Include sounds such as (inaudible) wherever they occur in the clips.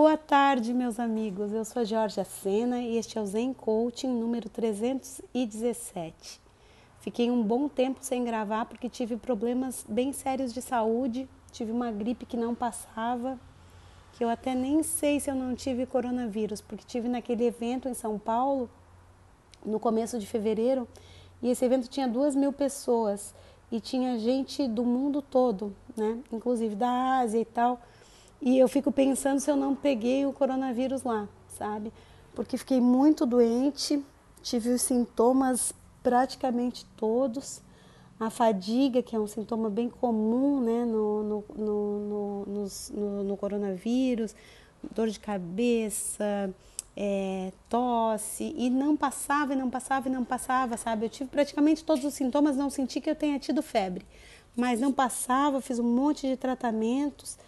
Boa tarde, meus amigos. Eu sou Georgia Sena e este é o Zen Coaching número 317. Fiquei um bom tempo sem gravar porque tive problemas bem sérios de saúde, tive uma gripe que não passava, que eu até nem sei se eu não tive coronavírus, porque tive naquele evento em São Paulo no começo de fevereiro e esse evento tinha duas mil pessoas e tinha gente do mundo todo, né? Inclusive da Ásia e tal. E eu fico pensando se eu não peguei o coronavírus lá, sabe? Porque fiquei muito doente, tive os sintomas praticamente todos. A fadiga, que é um sintoma bem comum né, no, no, no, no, no coronavírus, dor de cabeça, é, tosse, e não passava, e não passava, e não passava, sabe? Eu tive praticamente todos os sintomas, não senti que eu tenha tido febre, mas não passava, fiz um monte de tratamentos.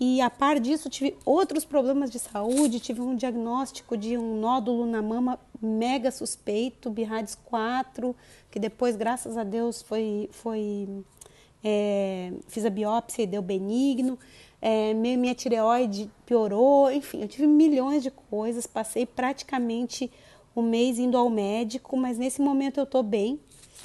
E a par disso, tive outros problemas de saúde, tive um diagnóstico de um nódulo na mama mega suspeito, BIRADS 4, que depois, graças a Deus, foi, foi é, fiz a biópsia e deu benigno. É, minha tireoide piorou, enfim, eu tive milhões de coisas, passei praticamente o mês indo ao médico, mas nesse momento eu tô bem.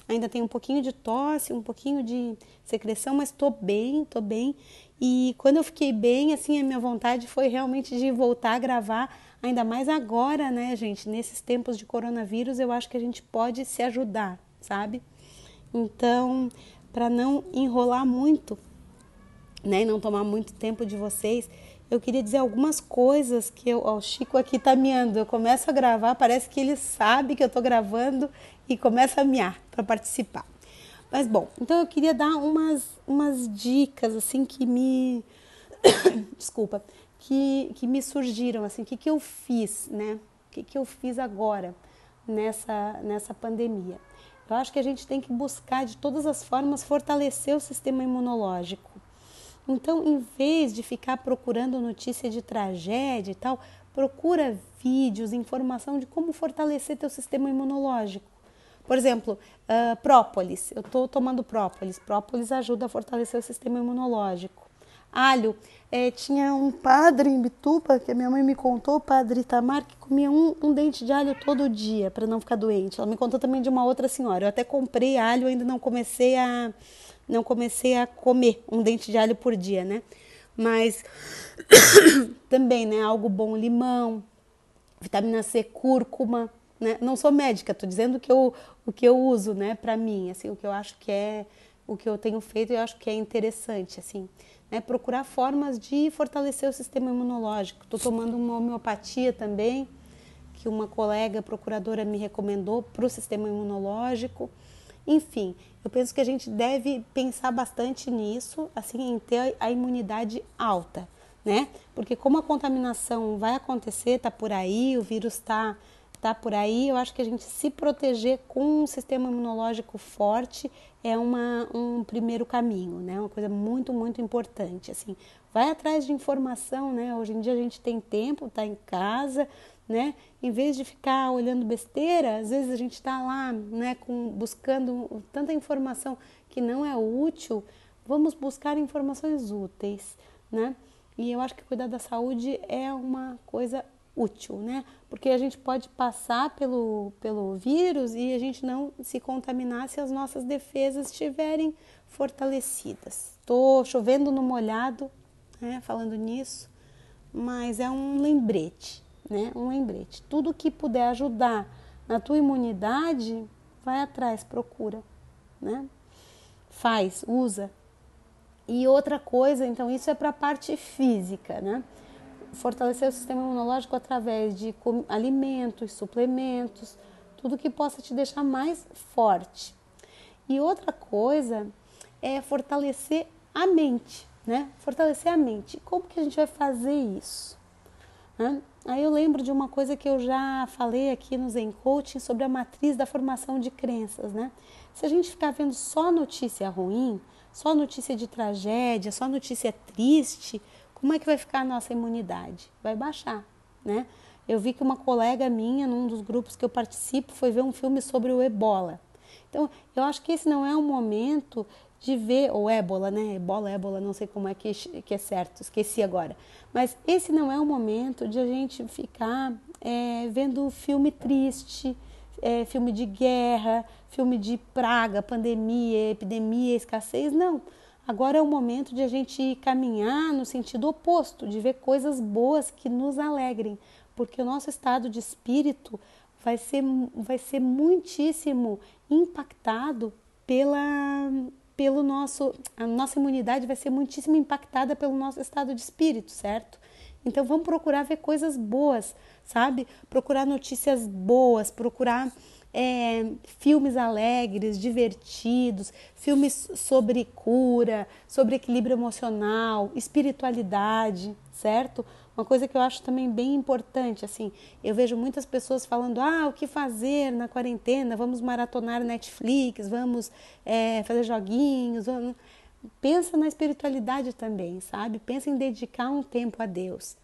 Ainda tenho um pouquinho de tosse, um pouquinho de secreção, mas tô bem, tô bem. E quando eu fiquei bem, assim, a minha vontade foi realmente de voltar a gravar, ainda mais agora, né, gente? Nesses tempos de coronavírus, eu acho que a gente pode se ajudar, sabe? Então, para não enrolar muito, né, e não tomar muito tempo de vocês, eu queria dizer algumas coisas que eu, ó, o Chico aqui tá miando. Eu começo a gravar, parece que ele sabe que eu tô gravando e começa a miar para participar. Mas bom, então eu queria dar umas, umas dicas assim que me (coughs) desculpa, que, que me surgiram assim, o que, que eu fiz, né? O que, que eu fiz agora nessa, nessa pandemia? Eu acho que a gente tem que buscar de todas as formas fortalecer o sistema imunológico. Então, em vez de ficar procurando notícia de tragédia e tal, procura vídeos, informação de como fortalecer teu sistema imunológico. Por exemplo, uh, própolis. Eu estou tomando própolis. Própolis ajuda a fortalecer o sistema imunológico. Alho. É, tinha um padre em Bituba, que a minha mãe me contou, o padre Itamar, que comia um, um dente de alho todo dia para não ficar doente. Ela me contou também de uma outra senhora. Eu até comprei alho, ainda não comecei a não comecei a comer um dente de alho por dia, né? Mas (coughs) também, né, algo bom, limão, vitamina C, cúrcuma, né? Não sou médica, estou dizendo que eu, o que eu uso, né, para mim, assim, o que eu acho que é, o que eu tenho feito, eu acho que é interessante, assim, né? Procurar formas de fortalecer o sistema imunológico. Estou tomando uma homeopatia também, que uma colega procuradora me recomendou para o sistema imunológico. Enfim, eu penso que a gente deve pensar bastante nisso, assim, em ter a imunidade alta, né? Porque como a contaminação vai acontecer, tá por aí, o vírus está tá por aí, eu acho que a gente se proteger com um sistema imunológico forte é uma, um primeiro caminho, né? Uma coisa muito, muito importante, assim. Vai atrás de informação, né? Hoje em dia a gente tem tempo, tá em casa, né? Em vez de ficar olhando besteira, às vezes a gente está lá, né, com, buscando tanta informação que não é útil, vamos buscar informações úteis, né? E eu acho que cuidar da saúde é uma coisa útil, né? Porque a gente pode passar pelo, pelo vírus e a gente não se contaminar se as nossas defesas estiverem fortalecidas. Estou chovendo no molhado, né, falando nisso, mas é um lembrete, né? Um lembrete. Tudo que puder ajudar na tua imunidade, vai atrás, procura, né? Faz, usa. E outra coisa, então, isso é para a parte física, né? fortalecer o sistema imunológico através de alimentos, suplementos, tudo que possa te deixar mais forte. E outra coisa é fortalecer a mente, né? Fortalecer a mente. Como que a gente vai fazer isso? Né? Aí eu lembro de uma coisa que eu já falei aqui no Zen Coaching sobre a matriz da formação de crenças, né? Se a gente ficar vendo só notícia ruim, só notícia de tragédia, só notícia triste, como é que vai ficar a nossa imunidade? Vai baixar, né? Eu vi que uma colega minha, num dos grupos que eu participo, foi ver um filme sobre o ebola. Então, eu acho que esse não é o momento de ver, ou ébola, né? Ebola, ébola, não sei como é que, que é certo, esqueci agora. Mas esse não é o momento de a gente ficar é, vendo filme triste, é, filme de guerra, filme de praga, pandemia, epidemia, escassez, não. Agora é o momento de a gente caminhar no sentido oposto, de ver coisas boas que nos alegrem, porque o nosso estado de espírito vai ser, vai ser muitíssimo impactado pela, pelo nosso, a nossa imunidade vai ser muitíssimo impactada pelo nosso estado de espírito, certo? Então vamos procurar ver coisas boas, sabe? Procurar notícias boas, procurar é, filmes alegres, divertidos, filmes sobre cura, sobre equilíbrio emocional, espiritualidade, certo? Uma coisa que eu acho também bem importante, assim, eu vejo muitas pessoas falando, ah, o que fazer na quarentena? Vamos maratonar Netflix, vamos é, fazer joguinhos. Vamos... Pensa na espiritualidade também, sabe? Pensa em dedicar um tempo a Deus.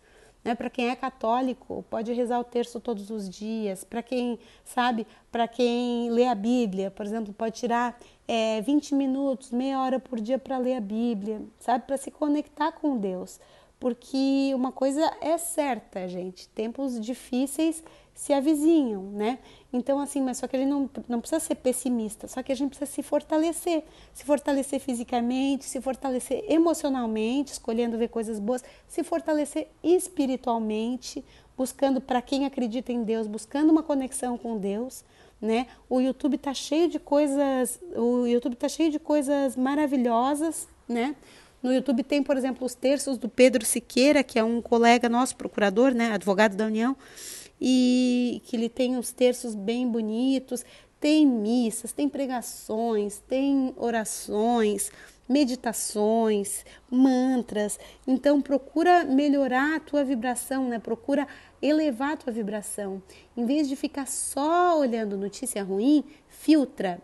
Né? Para quem é católico, pode rezar o terço todos os dias. Para quem sabe, para quem lê a Bíblia, por exemplo, pode tirar é, 20 minutos, meia hora por dia para ler a Bíblia, sabe? Para se conectar com Deus porque uma coisa é certa, gente, tempos difíceis se avizinham, né? Então, assim, mas só que a gente não, não precisa ser pessimista, só que a gente precisa se fortalecer, se fortalecer fisicamente, se fortalecer emocionalmente, escolhendo ver coisas boas, se fortalecer espiritualmente, buscando para quem acredita em Deus, buscando uma conexão com Deus, né? O YouTube tá cheio de coisas, o YouTube tá cheio de coisas maravilhosas, né? No YouTube tem, por exemplo, os terços do Pedro Siqueira, que é um colega nosso, procurador, né, advogado da União, e que ele tem uns terços bem bonitos, tem missas, tem pregações, tem orações, meditações, mantras. Então procura melhorar a tua vibração, né? Procura elevar a tua vibração. Em vez de ficar só olhando notícia ruim, filtra,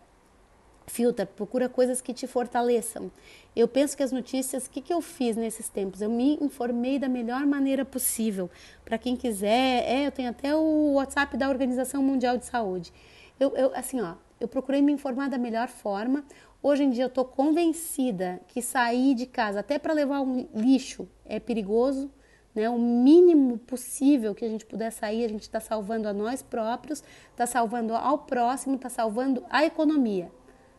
filtra, procura coisas que te fortaleçam. Eu penso que as notícias, o que, que eu fiz nesses tempos? Eu me informei da melhor maneira possível. Para quem quiser, é, eu tenho até o WhatsApp da Organização Mundial de Saúde. Eu, eu assim, ó, eu procurei me informar da melhor forma. Hoje em dia eu estou convencida que sair de casa, até para levar um lixo, é perigoso. Né, o mínimo possível que a gente puder sair, a gente está salvando a nós próprios, está salvando ao próximo, está salvando a economia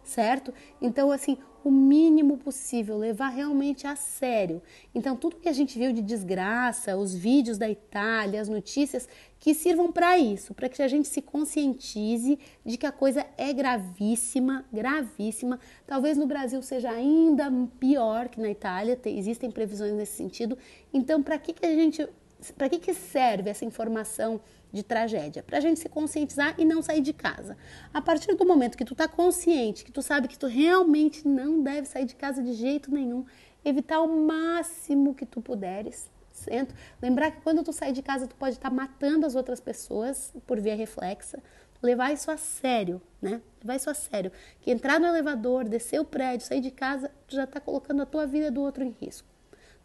certo? Então, assim, o mínimo possível, levar realmente a sério. Então, tudo que a gente viu de desgraça, os vídeos da Itália, as notícias, que sirvam para isso, para que a gente se conscientize de que a coisa é gravíssima, gravíssima. Talvez no Brasil seja ainda pior que na Itália, existem previsões nesse sentido. Então, para que, que a gente. Para que, que serve essa informação? De tragédia, para a gente se conscientizar e não sair de casa. A partir do momento que tu está consciente, que tu sabe que tu realmente não deve sair de casa de jeito nenhum, evitar o máximo que tu puderes, certo? Lembrar que quando tu sai de casa, tu pode estar tá matando as outras pessoas por via reflexa. Levar isso a sério, né? Levar isso a sério. Que entrar no elevador, descer o prédio, sair de casa, tu já está colocando a tua vida do outro em risco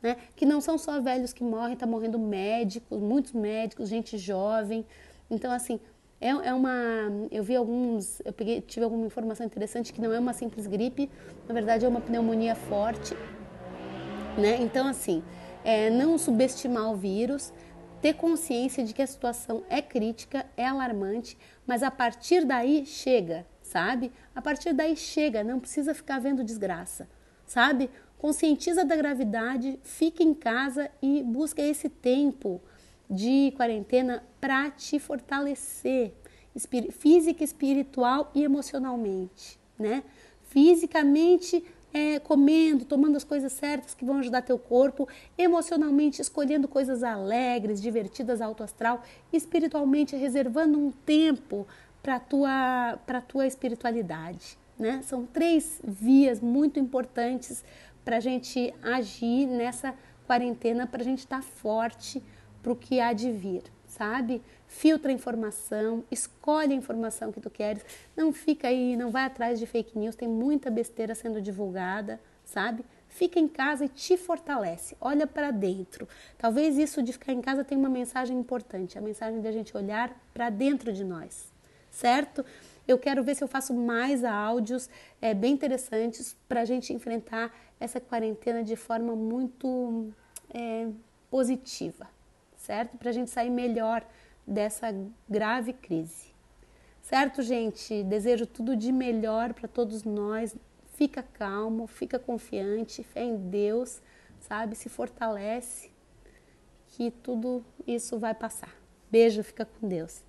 né? Que não são só velhos que morrem, tá morrendo médicos, muitos médicos, gente jovem. Então, assim, é, é uma. Eu vi alguns. Eu peguei, tive alguma informação interessante que não é uma simples gripe, na verdade é uma pneumonia forte, né? Então, assim, é, não subestimar o vírus, ter consciência de que a situação é crítica, é alarmante, mas a partir daí chega, sabe? A partir daí chega, não precisa ficar vendo desgraça, sabe? Conscientiza da gravidade, fica em casa e busca esse tempo de quarentena para te fortalecer física, espiritual e emocionalmente, né? Fisicamente, é, comendo, tomando as coisas certas que vão ajudar teu corpo, emocionalmente escolhendo coisas alegres, divertidas, alto astral, espiritualmente reservando um tempo para tua para tua espiritualidade, né? São três vias muito importantes para a gente agir nessa quarentena, para a gente estar tá forte para o que há de vir, sabe? Filtra a informação, escolhe a informação que tu queres, não fica aí, não vai atrás de fake news, tem muita besteira sendo divulgada, sabe? Fica em casa e te fortalece, olha para dentro. Talvez isso de ficar em casa tenha uma mensagem importante, a mensagem de a gente olhar para dentro de nós, certo? Eu quero ver se eu faço mais áudios é, bem interessantes para a gente enfrentar essa quarentena de forma muito é, positiva, certo? Para a gente sair melhor dessa grave crise. Certo, gente? Desejo tudo de melhor para todos nós. Fica calmo, fica confiante, fé em Deus, sabe? Se fortalece que tudo isso vai passar. Beijo, fica com Deus.